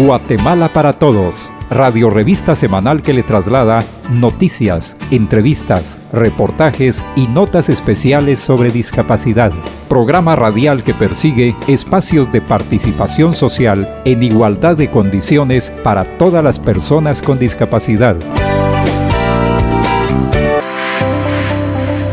Guatemala para Todos, radio revista semanal que le traslada noticias, entrevistas, reportajes y notas especiales sobre discapacidad. Programa radial que persigue espacios de participación social en igualdad de condiciones para todas las personas con discapacidad.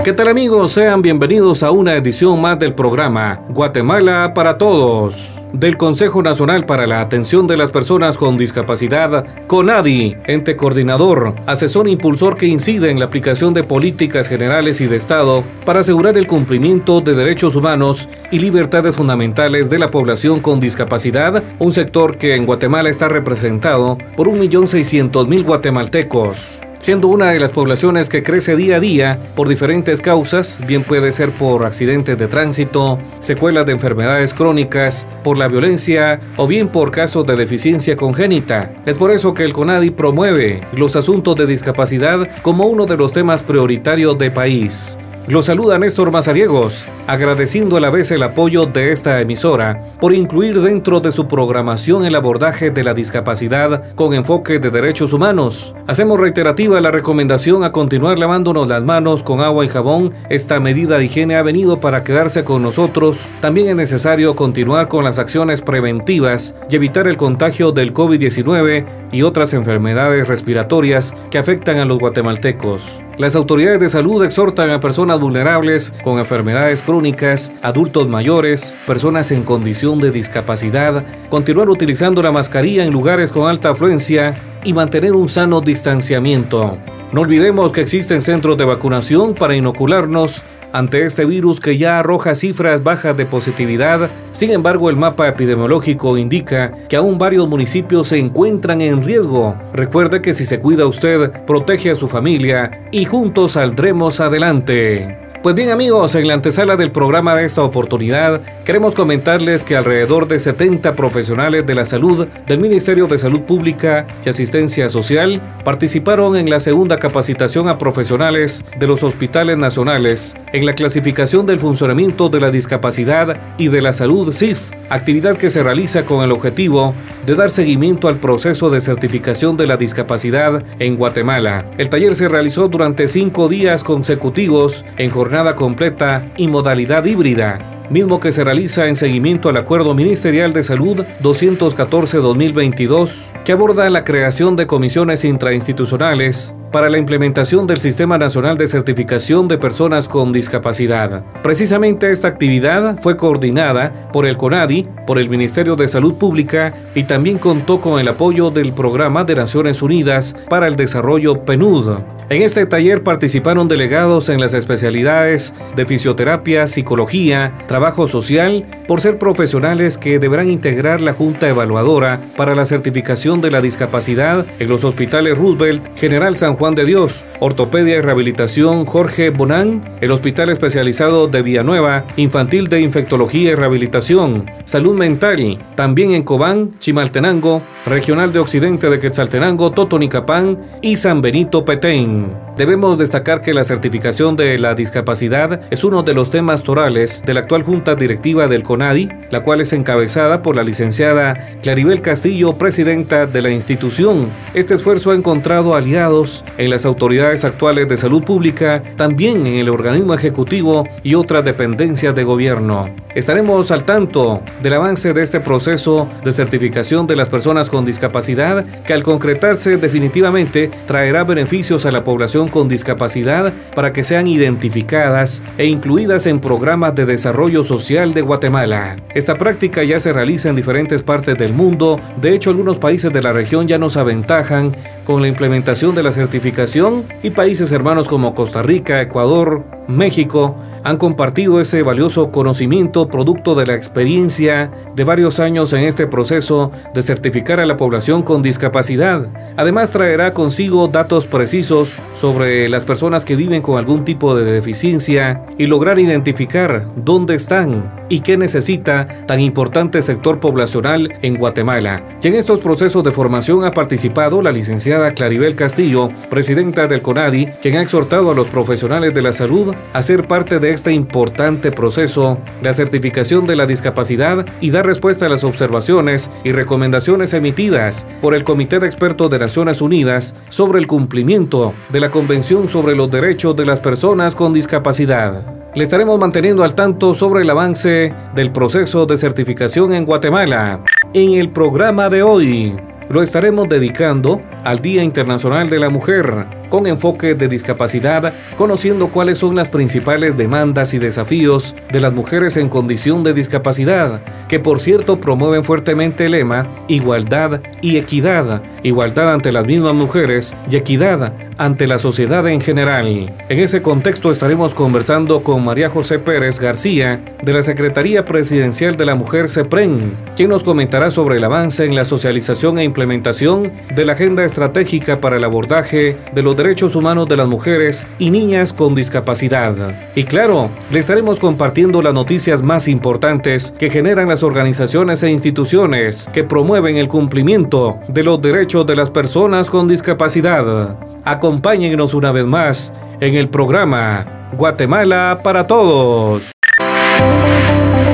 ¿Qué tal amigos? Sean bienvenidos a una edición más del programa Guatemala para Todos del Consejo Nacional para la Atención de las Personas con Discapacidad, CONADI, ente coordinador, asesor e impulsor que incide en la aplicación de políticas generales y de Estado para asegurar el cumplimiento de derechos humanos y libertades fundamentales de la población con discapacidad, un sector que en Guatemala está representado por 1.600.000 guatemaltecos siendo una de las poblaciones que crece día a día por diferentes causas, bien puede ser por accidentes de tránsito, secuelas de enfermedades crónicas, por la violencia o bien por casos de deficiencia congénita. Es por eso que el CONADI promueve los asuntos de discapacidad como uno de los temas prioritarios de país. Lo saluda Néstor Mazariegos, agradeciendo a la vez el apoyo de esta emisora por incluir dentro de su programación el abordaje de la discapacidad con enfoque de derechos humanos. Hacemos reiterativa la recomendación a continuar lavándonos las manos con agua y jabón. Esta medida de higiene ha venido para quedarse con nosotros. También es necesario continuar con las acciones preventivas y evitar el contagio del COVID-19 y otras enfermedades respiratorias que afectan a los guatemaltecos. Las autoridades de salud exhortan a personas vulnerables con enfermedades crónicas, adultos mayores, personas en condición de discapacidad, continuar utilizando la mascarilla en lugares con alta afluencia y mantener un sano distanciamiento. No olvidemos que existen centros de vacunación para inocularnos ante este virus que ya arroja cifras bajas de positividad. Sin embargo, el mapa epidemiológico indica que aún varios municipios se encuentran en riesgo. Recuerde que si se cuida usted, protege a su familia y juntos saldremos adelante. Pues bien amigos, en la antesala del programa de esta oportunidad, queremos comentarles que alrededor de 70 profesionales de la salud del Ministerio de Salud Pública y Asistencia Social participaron en la segunda capacitación a profesionales de los hospitales nacionales en la clasificación del funcionamiento de la discapacidad y de la salud CIF, actividad que se realiza con el objetivo de dar seguimiento al proceso de certificación de la discapacidad en Guatemala. El taller se realizó durante cinco días consecutivos en jornada completa y modalidad híbrida, mismo que se realiza en seguimiento al Acuerdo Ministerial de Salud 214-2022, que aborda la creación de comisiones intrainstitucionales para la implementación del Sistema Nacional de Certificación de Personas con Discapacidad. Precisamente esta actividad fue coordinada por el CONADI, por el Ministerio de Salud Pública y también contó con el apoyo del Programa de Naciones Unidas para el Desarrollo PNUD. En este taller participaron delegados en las especialidades de fisioterapia, psicología, trabajo social, por ser profesionales que deberán integrar la Junta Evaluadora para la certificación de la discapacidad en los hospitales Roosevelt, General San Juan de Dios, Ortopedia y Rehabilitación Jorge Bonán, el Hospital Especializado de Villanueva, Infantil de Infectología y Rehabilitación, Salud Mental, también en Cobán, Chimaltenango, Regional de Occidente de Quetzaltenango, Totonicapán y San Benito Petén. Debemos destacar que la certificación de la discapacidad es uno de los temas torales de la actual Junta Directiva del CONADI, la cual es encabezada por la licenciada Claribel Castillo, presidenta de la institución. Este esfuerzo ha encontrado aliados en las autoridades actuales de salud pública, también en el organismo ejecutivo y otras dependencias de gobierno. Estaremos al tanto del avance de este proceso de certificación de las personas con discapacidad que al concretarse definitivamente traerá beneficios a la población con discapacidad para que sean identificadas e incluidas en programas de desarrollo social de Guatemala. Esta práctica ya se realiza en diferentes partes del mundo, de hecho algunos países de la región ya nos aventajan con la implementación de la certificación y países hermanos como Costa Rica, Ecuador, México, han compartido ese valioso conocimiento producto de la experiencia de varios años en este proceso de certificar a la población con discapacidad. Además traerá consigo datos precisos sobre las personas que viven con algún tipo de deficiencia y lograr identificar dónde están y qué necesita tan importante sector poblacional en Guatemala. Y en estos procesos de formación ha participado la licenciada Claribel Castillo, presidenta del CONADI, quien ha exhortado a los profesionales de la salud a ser parte de este importante proceso la certificación de la discapacidad y dar respuesta a las observaciones y recomendaciones emitidas por el Comité de Expertos de Naciones Unidas sobre el cumplimiento de la Convención sobre los Derechos de las Personas con Discapacidad. Le estaremos manteniendo al tanto sobre el avance del proceso de certificación en Guatemala. En el programa de hoy lo estaremos dedicando al Día Internacional de la Mujer, con enfoque de discapacidad, conociendo cuáles son las principales demandas y desafíos de las mujeres en condición de discapacidad, que por cierto promueven fuertemente el lema igualdad y equidad, igualdad ante las mismas mujeres y equidad ante la sociedad en general. En ese contexto estaremos conversando con María José Pérez García de la Secretaría Presidencial de la Mujer CEPREN, quien nos comentará sobre el avance en la socialización e implementación de la Agenda Estratégica para el Abordaje de los Derechos Humanos de las Mujeres y Niñas con Discapacidad. Y claro, le estaremos compartiendo las noticias más importantes que generan las organizaciones e instituciones que promueven el cumplimiento de los derechos de las personas con discapacidad. Acompáñenos una vez más en el programa Guatemala para Todos.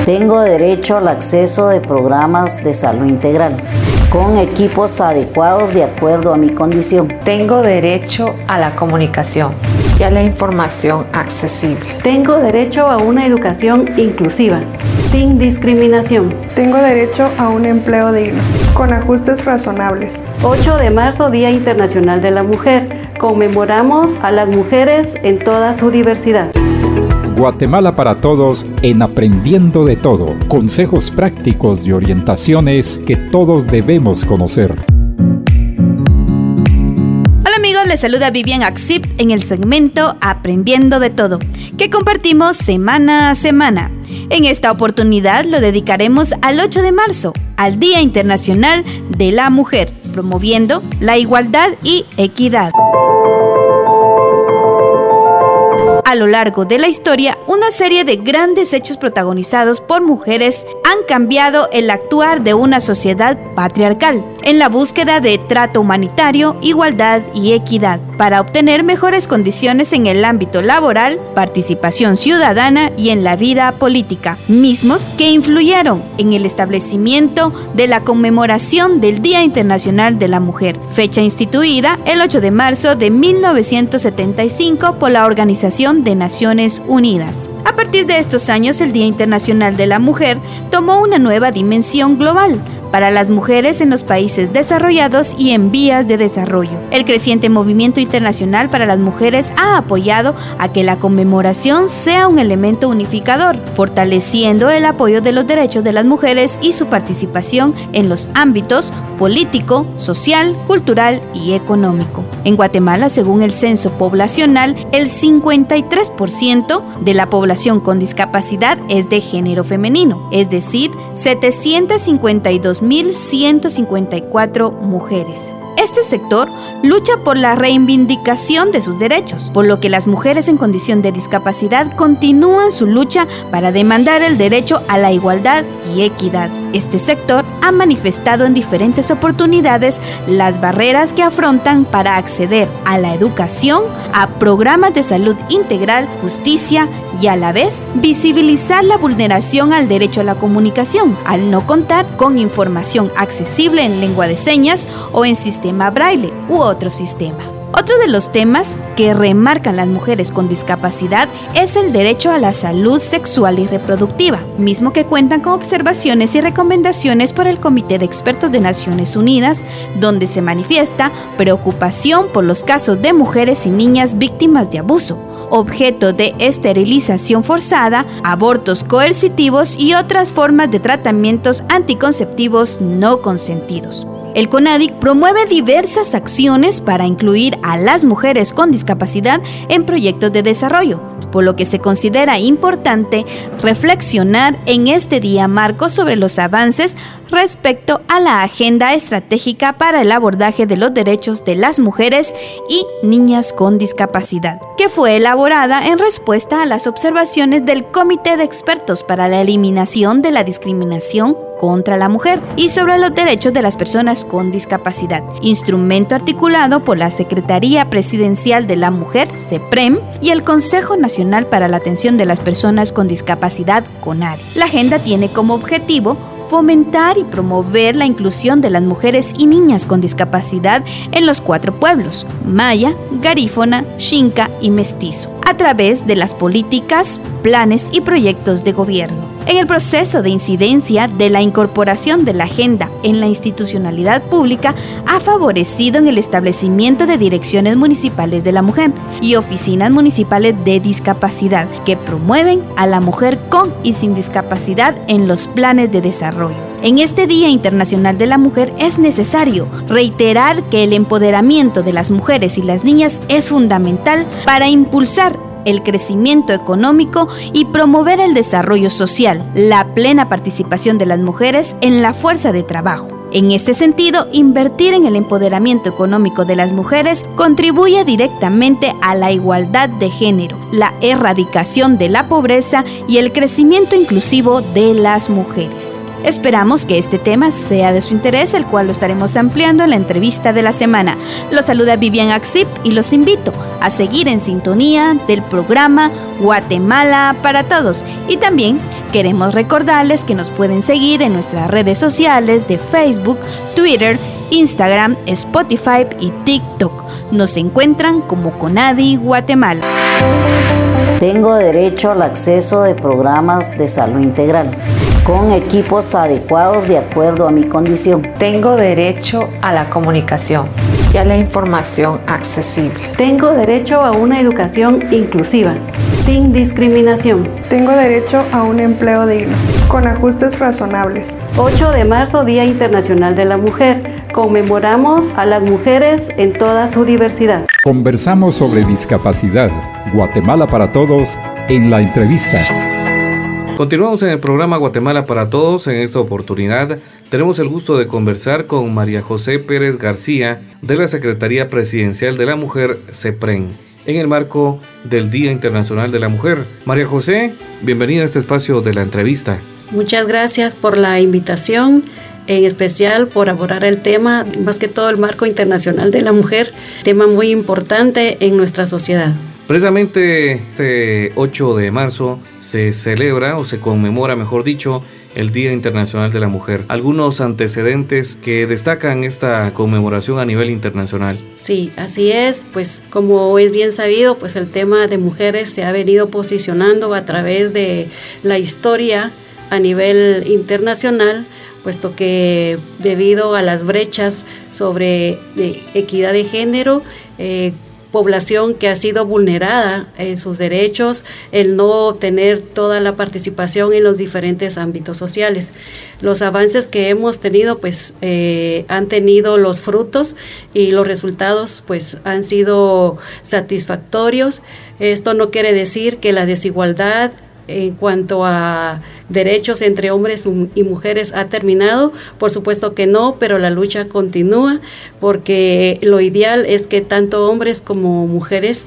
Tengo derecho al acceso de programas de salud integral con equipos adecuados de acuerdo a mi condición. Tengo derecho a la comunicación y a la información accesible. Tengo derecho a una educación inclusiva, sin discriminación. Tengo derecho a un empleo digno, con ajustes razonables. 8 de marzo, Día Internacional de la Mujer. Conmemoramos a las mujeres en toda su diversidad. Guatemala para Todos en Aprendiendo de Todo. Consejos prácticos y orientaciones que todos debemos conocer. Hola amigos, les saluda Vivian Axip en el segmento Aprendiendo de Todo, que compartimos semana a semana. En esta oportunidad lo dedicaremos al 8 de marzo, al Día Internacional de la Mujer, promoviendo la igualdad y equidad. A lo largo de la historia, una serie de grandes hechos protagonizados por mujeres han cambiado el actuar de una sociedad patriarcal en la búsqueda de trato humanitario, igualdad y equidad para obtener mejores condiciones en el ámbito laboral, participación ciudadana y en la vida política, mismos que influyeron en el establecimiento de la conmemoración del Día Internacional de la Mujer, fecha instituida el 8 de marzo de 1975 por la Organización de Naciones Unidas. A partir de estos años, el Día Internacional de la Mujer tomó una nueva dimensión global para las mujeres en los países desarrollados y en vías de desarrollo. El creciente movimiento internacional para las mujeres ha apoyado a que la conmemoración sea un elemento unificador, fortaleciendo el apoyo de los derechos de las mujeres y su participación en los ámbitos político, social, cultural y económico. En Guatemala, según el censo poblacional, el 53% de la población con discapacidad es de género femenino, es decir, 752.154 mujeres. Este sector lucha por la reivindicación de sus derechos, por lo que las mujeres en condición de discapacidad continúan su lucha para demandar el derecho a la igualdad y equidad. Este sector ha manifestado en diferentes oportunidades las barreras que afrontan para acceder a la educación, a programas de salud integral, justicia y a la vez visibilizar la vulneración al derecho a la comunicación, al no contar con información accesible en lengua de señas o en sistema braille u otro sistema. Otro de los temas que remarcan las mujeres con discapacidad es el derecho a la salud sexual y reproductiva, mismo que cuentan con observaciones y recomendaciones por el Comité de Expertos de Naciones Unidas, donde se manifiesta preocupación por los casos de mujeres y niñas víctimas de abuso objeto de esterilización forzada, abortos coercitivos y otras formas de tratamientos anticonceptivos no consentidos. El CONADIC promueve diversas acciones para incluir a las mujeres con discapacidad en proyectos de desarrollo, por lo que se considera importante reflexionar en este día marco sobre los avances respecto a la agenda estratégica para el abordaje de los derechos de las mujeres y niñas con discapacidad, que fue elaborada en respuesta a las observaciones del Comité de Expertos para la Eliminación de la Discriminación contra la mujer y sobre los derechos de las personas con discapacidad, instrumento articulado por la Secretaría Presidencial de la Mujer, CEPREM, y el Consejo Nacional para la Atención de las Personas con Discapacidad, CONADI. La agenda tiene como objetivo fomentar y promover la inclusión de las mujeres y niñas con discapacidad en los cuatro pueblos, Maya, Garífona, Xinca y Mestizo, a través de las políticas, planes y proyectos de gobierno. En el proceso de incidencia de la incorporación de la agenda en la institucionalidad pública ha favorecido en el establecimiento de direcciones municipales de la mujer y oficinas municipales de discapacidad que promueven a la mujer con y sin discapacidad en los planes de desarrollo. En este Día Internacional de la Mujer es necesario reiterar que el empoderamiento de las mujeres y las niñas es fundamental para impulsar el crecimiento económico y promover el desarrollo social, la plena participación de las mujeres en la fuerza de trabajo. En este sentido, invertir en el empoderamiento económico de las mujeres contribuye directamente a la igualdad de género, la erradicación de la pobreza y el crecimiento inclusivo de las mujeres. Esperamos que este tema sea de su interés, el cual lo estaremos ampliando en la entrevista de la semana. Los saluda Vivian Axip y los invito a seguir en sintonía del programa Guatemala para Todos. Y también queremos recordarles que nos pueden seguir en nuestras redes sociales de Facebook, Twitter, Instagram, Spotify y TikTok. Nos encuentran como Conadi Guatemala. Tengo derecho al acceso de programas de salud integral con equipos adecuados de acuerdo a mi condición. Tengo derecho a la comunicación y a la información accesible. Tengo derecho a una educación inclusiva, sin discriminación. Tengo derecho a un empleo digno, con ajustes razonables. 8 de marzo, Día Internacional de la Mujer. Conmemoramos a las mujeres en toda su diversidad. Conversamos sobre discapacidad. Guatemala para todos en la entrevista. Continuamos en el programa Guatemala para Todos. En esta oportunidad tenemos el gusto de conversar con María José Pérez García de la Secretaría Presidencial de la Mujer, CEPREN, en el marco del Día Internacional de la Mujer. María José, bienvenida a este espacio de la entrevista. Muchas gracias por la invitación en especial por abordar el tema, más que todo el marco internacional de la mujer, tema muy importante en nuestra sociedad. Precisamente este 8 de marzo se celebra o se conmemora, mejor dicho, el Día Internacional de la Mujer. ¿Algunos antecedentes que destacan esta conmemoración a nivel internacional? Sí, así es. Pues como es bien sabido, pues el tema de mujeres se ha venido posicionando a través de la historia a nivel internacional puesto que debido a las brechas sobre equidad de género, eh, población que ha sido vulnerada en sus derechos, el no tener toda la participación en los diferentes ámbitos sociales. Los avances que hemos tenido pues eh, han tenido los frutos y los resultados pues han sido satisfactorios. Esto no quiere decir que la desigualdad en cuanto a derechos entre hombres y mujeres ha terminado. Por supuesto que no, pero la lucha continúa porque lo ideal es que tanto hombres como mujeres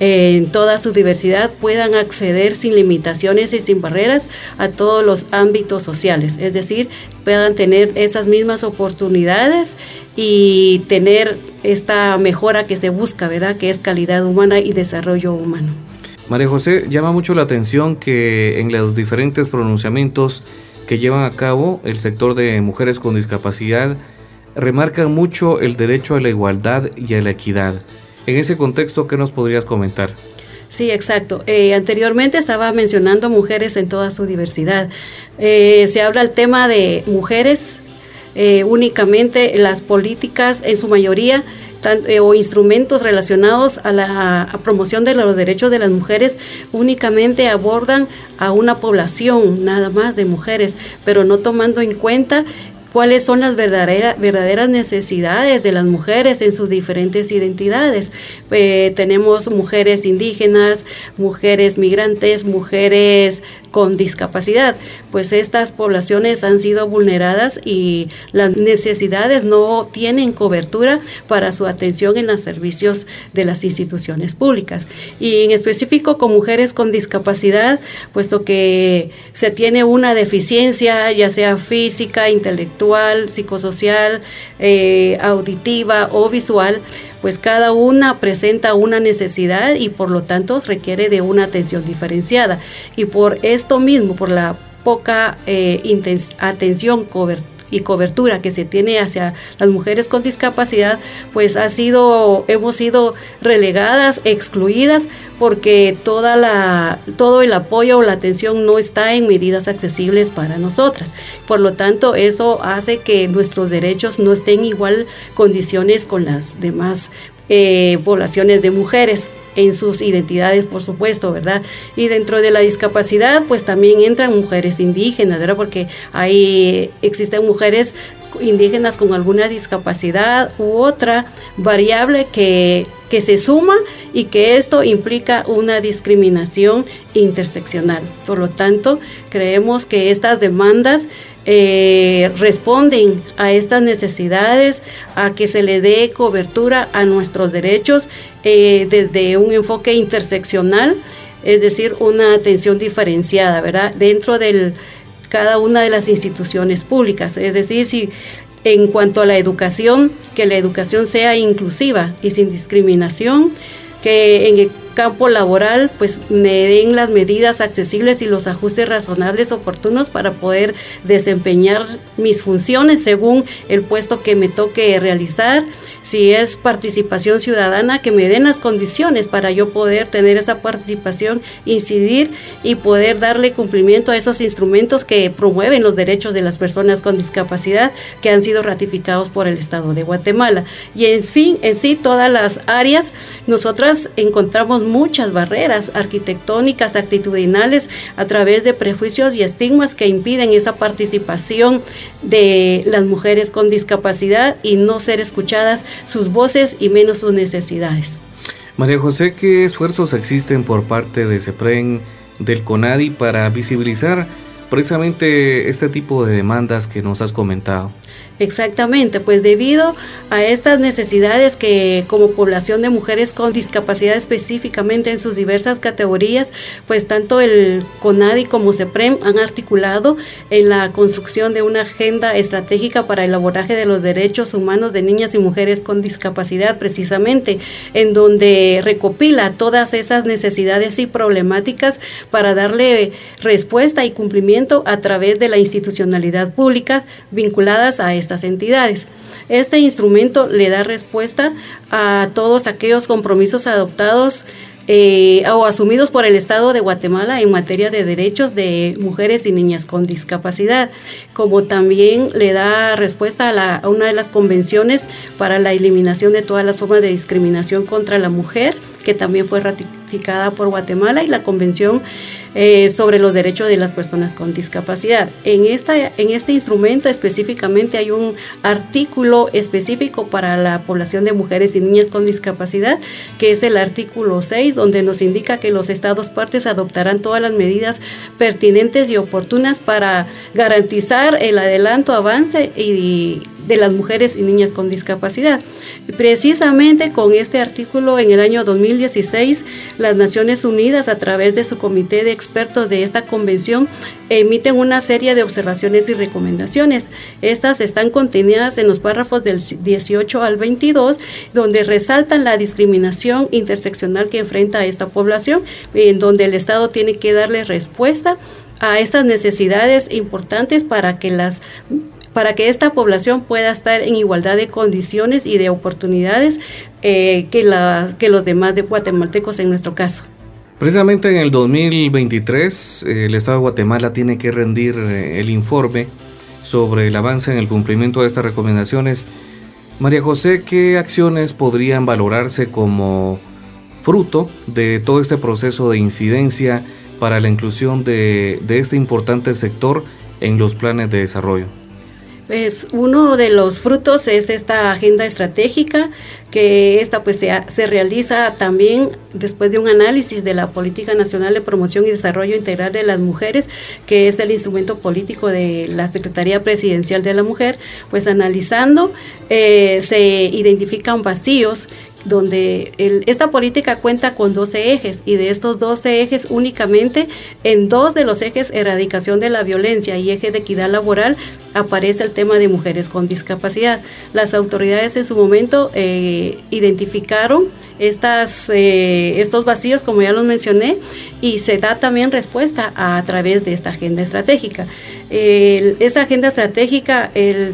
eh, en toda su diversidad puedan acceder sin limitaciones y sin barreras a todos los ámbitos sociales, es decir, puedan tener esas mismas oportunidades y tener esta mejora que se busca, ¿verdad? Que es calidad humana y desarrollo humano. María José, llama mucho la atención que en los diferentes pronunciamientos que llevan a cabo el sector de mujeres con discapacidad remarcan mucho el derecho a la igualdad y a la equidad. En ese contexto, ¿qué nos podrías comentar? Sí, exacto. Eh, anteriormente estaba mencionando mujeres en toda su diversidad. Eh, se habla el tema de mujeres, eh, únicamente las políticas en su mayoría o instrumentos relacionados a la promoción de los derechos de las mujeres únicamente abordan a una población nada más de mujeres, pero no tomando en cuenta cuáles son las verdaderas necesidades de las mujeres en sus diferentes identidades. Eh, tenemos mujeres indígenas, mujeres migrantes, mujeres con discapacidad, pues estas poblaciones han sido vulneradas y las necesidades no tienen cobertura para su atención en los servicios de las instituciones públicas. Y en específico con mujeres con discapacidad, puesto que se tiene una deficiencia, ya sea física, intelectual, psicosocial, eh, auditiva o visual, pues cada una presenta una necesidad y por lo tanto requiere de una atención diferenciada. Y por esto mismo, por la poca eh, atención y cobertura que se tiene hacia las mujeres con discapacidad, pues ha sido, hemos sido relegadas, excluidas, porque toda la, todo el apoyo o la atención no está en medidas accesibles para nosotras. Por lo tanto, eso hace que nuestros derechos no estén en igual condiciones con las demás eh, poblaciones de mujeres en sus identidades, por supuesto, ¿verdad? Y dentro de la discapacidad, pues también entran mujeres indígenas, ¿verdad? Porque ahí existen mujeres indígenas con alguna discapacidad u otra variable que, que se suma y que esto implica una discriminación interseccional. Por lo tanto, creemos que estas demandas eh, responden a estas necesidades, a que se le dé cobertura a nuestros derechos eh, desde un enfoque interseccional, es decir, una atención diferenciada, ¿verdad? Dentro de cada una de las instituciones públicas. Es decir, si en cuanto a la educación, que la educación sea inclusiva y sin discriminación, que en el campo laboral pues me den las medidas accesibles y los ajustes razonables oportunos para poder desempeñar mis funciones según el puesto que me toque realizar si es participación ciudadana, que me den las condiciones para yo poder tener esa participación, incidir y poder darle cumplimiento a esos instrumentos que promueven los derechos de las personas con discapacidad que han sido ratificados por el Estado de Guatemala. Y en fin, en sí, todas las áreas, nosotras encontramos muchas barreras arquitectónicas, actitudinales, a través de prejuicios y estigmas que impiden esa participación de las mujeres con discapacidad y no ser escuchadas sus voces y menos sus necesidades. María José, ¿qué esfuerzos existen por parte de CEPREN, del CONADI, para visibilizar precisamente este tipo de demandas que nos has comentado? Exactamente, pues debido a estas necesidades que como población de mujeres con discapacidad específicamente en sus diversas categorías, pues tanto el CONADI como CEPREM han articulado en la construcción de una agenda estratégica para el abordaje de los derechos humanos de niñas y mujeres con discapacidad, precisamente, en donde recopila todas esas necesidades y problemáticas para darle respuesta y cumplimiento a través de la institucionalidad pública vinculadas a estas entidades. Este instrumento le da respuesta a todos aquellos compromisos adoptados eh, o asumidos por el Estado de Guatemala en materia de derechos de mujeres y niñas con discapacidad, como también le da respuesta a, la, a una de las convenciones para la eliminación de todas las formas de discriminación contra la mujer, que también fue ratificada por Guatemala, y la Convención eh, sobre los derechos de las personas con discapacidad. En, esta, en este instrumento específicamente hay un artículo específico para la población de mujeres y niñas con discapacidad, que es el artículo 6, donde nos indica que los estados partes adoptarán todas las medidas pertinentes y oportunas para garantizar el adelanto, avance y de las mujeres y niñas con discapacidad. Precisamente con este artículo en el año 2016, las Naciones Unidas a través de su comité de expertos de esta convención emiten una serie de observaciones y recomendaciones. Estas están contenidas en los párrafos del 18 al 22, donde resaltan la discriminación interseccional que enfrenta esta población, en donde el Estado tiene que darle respuesta a estas necesidades importantes para que las para que esta población pueda estar en igualdad de condiciones y de oportunidades eh, que, que los demás de guatemaltecos en nuestro caso. Precisamente en el 2023 el Estado de Guatemala tiene que rendir eh, el informe sobre el avance en el cumplimiento de estas recomendaciones. María José, ¿qué acciones podrían valorarse como fruto de todo este proceso de incidencia para la inclusión de este importante sector en los planes de desarrollo? Pues uno de los frutos es esta agenda estratégica, que esta pues se, se, realiza también después de un análisis de la Política Nacional de Promoción y Desarrollo Integral de las Mujeres, que es el instrumento político de la Secretaría Presidencial de la Mujer, pues analizando eh, se identifican vacíos donde esta política cuenta con 12 ejes y de estos 12 ejes únicamente en dos de los ejes erradicación de la violencia y eje de equidad laboral aparece el tema de mujeres con discapacidad. Las autoridades en su momento eh, identificaron estas, eh, estos vacíos, como ya los mencioné, y se da también respuesta a, través de esta agenda estratégica. esta agenda estratégica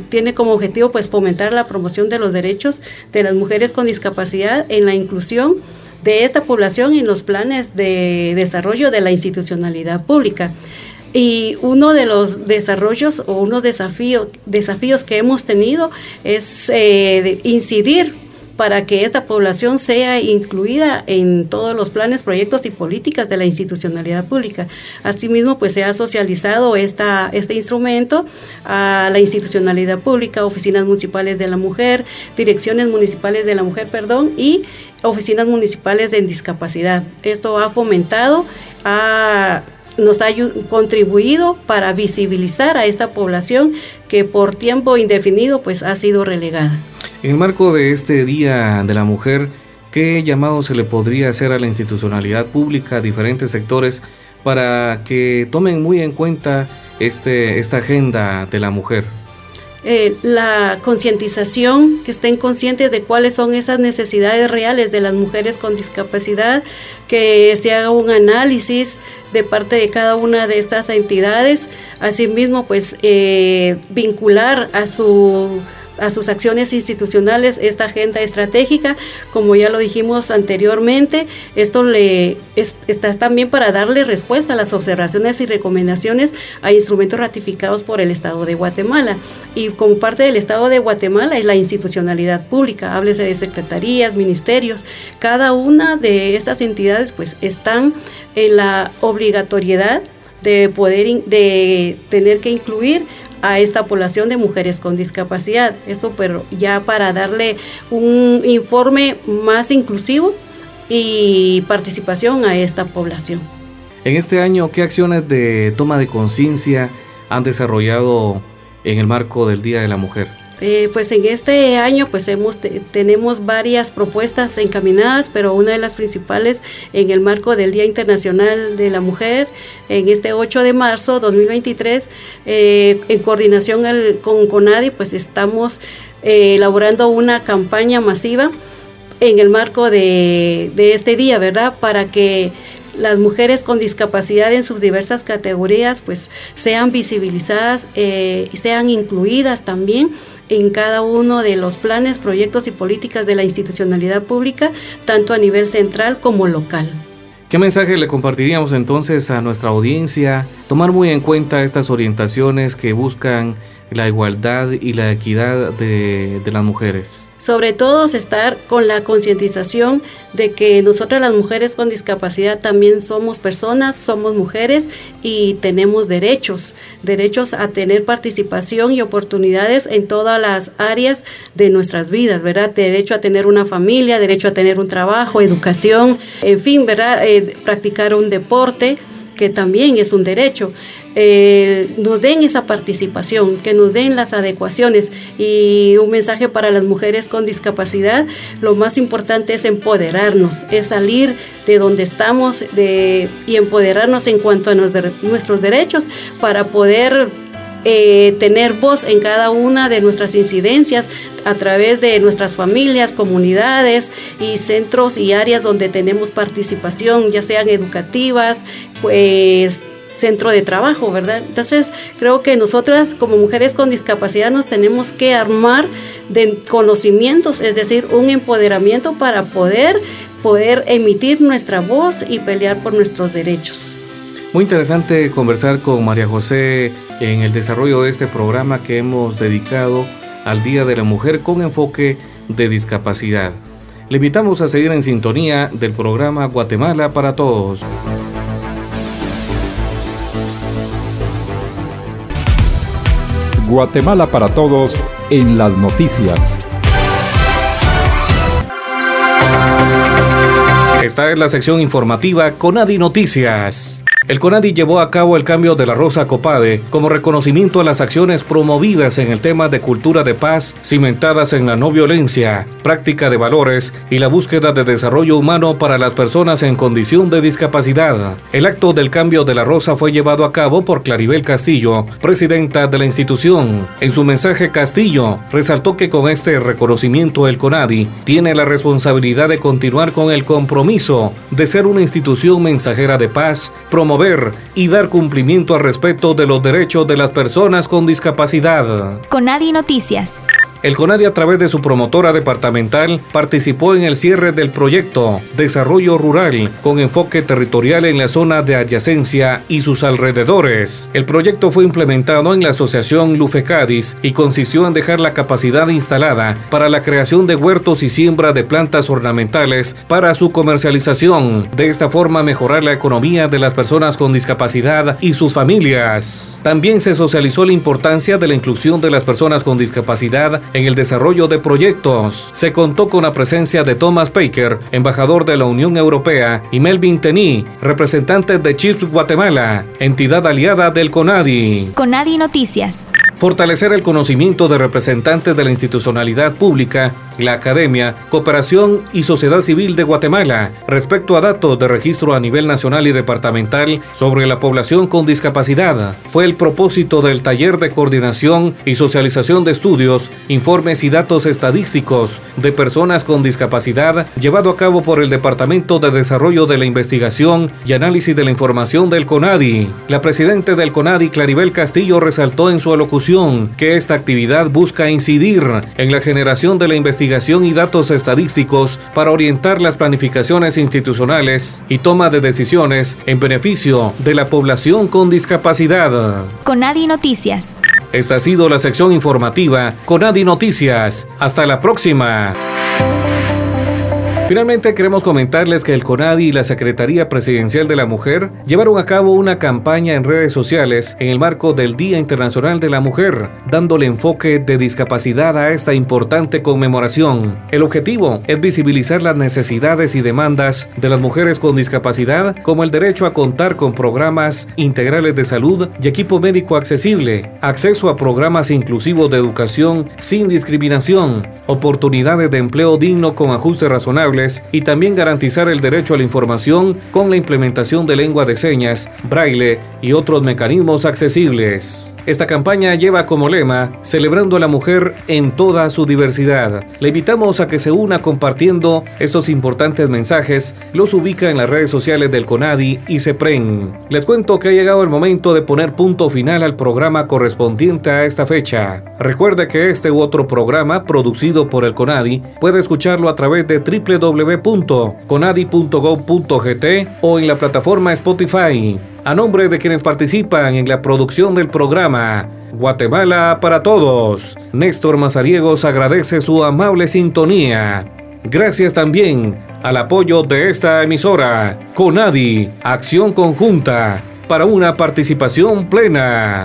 tiene como objetivo pues, fomentar la promoción de los derechos de las mujeres con discapacidad en la inclusión de esta población en los planes de desarrollo de la institucionalidad pública. Y uno de los desarrollos o unos desafíos, desafíos que hemos tenido es eh, incidir para que esta población sea incluida en todos los planes, proyectos y políticas de la institucionalidad pública. Asimismo, pues se ha socializado este instrumento a la institucionalidad pública, oficinas municipales de la mujer, direcciones municipales de la mujer, perdón, y oficinas municipales de discapacidad. Esto ha fomentado, nos ha contribuido para visibilizar a esta población que por tiempo indefinido pues ha sido relegada. En marco de este Día de la Mujer, ¿qué llamado se le podría hacer a la institucionalidad pública, a diferentes sectores, para que tomen muy en cuenta este, esta agenda de la mujer? Eh, la concientización, que estén conscientes de cuáles son esas necesidades reales de las mujeres con discapacidad, que se haga un análisis de parte de cada una de estas entidades, asimismo pues eh, vincular a su a sus acciones institucionales esta agenda estratégica, como ya lo dijimos anteriormente, esto le está también para darle respuesta a las observaciones y recomendaciones a instrumentos ratificados por el Estado de Guatemala. Y como parte del Estado de Guatemala es la institucionalidad pública, háblese de secretarías, ministerios, cada una de estas entidades pues están en la obligatoriedad de poder de tener que incluir a esta población de mujeres con discapacidad. Esto pero ya para darle un informe más inclusivo y participación a esta población. En este año, ¿qué acciones de toma de conciencia han desarrollado en el marco del Día de la Mujer? Eh, pues en este año pues hemos tenemos varias propuestas encaminadas, pero una de las principales en el marco del Día Internacional de la Mujer, en este 8 de marzo 2023, eh, en coordinación con CONADI, pues estamos eh, elaborando una campaña masiva en el marco de, de este día, ¿verdad? Para que las mujeres con discapacidad en sus diversas categorías pues sean visibilizadas y sean incluidas también en cada uno de los planes, proyectos y políticas de la institucionalidad pública, tanto a nivel central como local. ¿Qué mensaje le compartiríamos entonces a nuestra audiencia? Tomar muy en cuenta estas orientaciones que buscan la igualdad y la equidad de, de las mujeres sobre todo estar con la concientización de que nosotras las mujeres con discapacidad también somos personas, somos mujeres y tenemos derechos, derechos a tener participación y oportunidades en todas las áreas de nuestras vidas, ¿verdad? Derecho a tener una familia, derecho a tener un trabajo, educación, en fin, ¿verdad? Eh, practicar un deporte que también es un derecho. Nos den esa participación, que nos den las adecuaciones. Y un mensaje para las mujeres con discapacidad, lo más importante es empoderarnos, es salir de donde estamos de, y empoderarnos en cuanto a nuestros derechos para poder eh, tener voz en cada una de nuestras incidencias a través de nuestras familias, comunidades y centros y áreas donde tenemos participación, ya sean educativas, pues centro de trabajo, ¿verdad? Entonces, creo que nosotras como mujeres con discapacidad nos tenemos que armar de conocimientos, es decir, un empoderamiento para poder poder emitir nuestra voz y pelear por nuestros derechos. Muy interesante conversar con María José en el desarrollo de este programa que hemos dedicado al Día de la Mujer con enfoque de discapacidad. Le invitamos a seguir en sintonía del programa Guatemala para Todos. Guatemala para Todos en las noticias. Esta es la sección informativa Conadi Noticias. El CONADI llevó a cabo el cambio de la Rosa Copade como reconocimiento a las acciones promovidas en el tema de cultura de paz, cimentadas en la no violencia, práctica de valores y la búsqueda de desarrollo humano para las personas en condición de discapacidad. El acto del cambio de la Rosa fue llevado a cabo por Claribel Castillo, presidenta de la institución. En su mensaje Castillo resaltó que con este reconocimiento el CONADI tiene la responsabilidad de continuar con el compromiso de ser una institución mensajera de paz, promover y dar cumplimiento al respeto de los derechos de las personas con discapacidad. Conadi Noticias. El CONADI a través de su promotora departamental participó en el cierre del proyecto Desarrollo Rural con enfoque territorial en la zona de adyacencia y sus alrededores. El proyecto fue implementado en la asociación Lufe Cádiz y consistió en dejar la capacidad instalada para la creación de huertos y siembra de plantas ornamentales para su comercialización. De esta forma mejorar la economía de las personas con discapacidad y sus familias. También se socializó la importancia de la inclusión de las personas con discapacidad en el desarrollo de proyectos. Se contó con la presencia de Thomas Baker, embajador de la Unión Europea, y Melvin Tení, representante de Chips Guatemala, entidad aliada del CONADI. CONADI Noticias. Fortalecer el conocimiento de representantes de la institucionalidad pública, la academia, cooperación y sociedad civil de Guatemala respecto a datos de registro a nivel nacional y departamental sobre la población con discapacidad. Fue el propósito del taller de coordinación y socialización de estudios, informes y datos estadísticos de personas con discapacidad llevado a cabo por el Departamento de Desarrollo de la Investigación y Análisis de la Información del CONADI. La presidenta del CONADI, Claribel Castillo, resaltó en su alocución que esta actividad busca incidir en la generación de la investigación y datos estadísticos para orientar las planificaciones institucionales y toma de decisiones en beneficio de la población con discapacidad. Conadi Noticias. Esta ha sido la sección informativa Conadi Noticias. Hasta la próxima. Finalmente queremos comentarles que el CONADI y la Secretaría Presidencial de la Mujer llevaron a cabo una campaña en redes sociales en el marco del Día Internacional de la Mujer, dándole enfoque de discapacidad a esta importante conmemoración. El objetivo es visibilizar las necesidades y demandas de las mujeres con discapacidad, como el derecho a contar con programas integrales de salud y equipo médico accesible, acceso a programas inclusivos de educación sin discriminación, oportunidades de empleo digno con ajuste razonable y también garantizar el derecho a la información con la implementación de lengua de señas, braille y otros mecanismos accesibles. Esta campaña lleva como lema Celebrando a la mujer en toda su diversidad. Le invitamos a que se una compartiendo estos importantes mensajes, los ubica en las redes sociales del CONADI y CEPREN. Les cuento que ha llegado el momento de poner punto final al programa correspondiente a esta fecha. Recuerde que este u otro programa producido por el CONADI puede escucharlo a través de www.conadi.gov.gt o en la plataforma Spotify. A nombre de quienes participan en la producción del programa Guatemala para Todos, Néstor Mazariegos agradece su amable sintonía. Gracias también al apoyo de esta emisora, Conadi, Acción Conjunta, para una participación plena.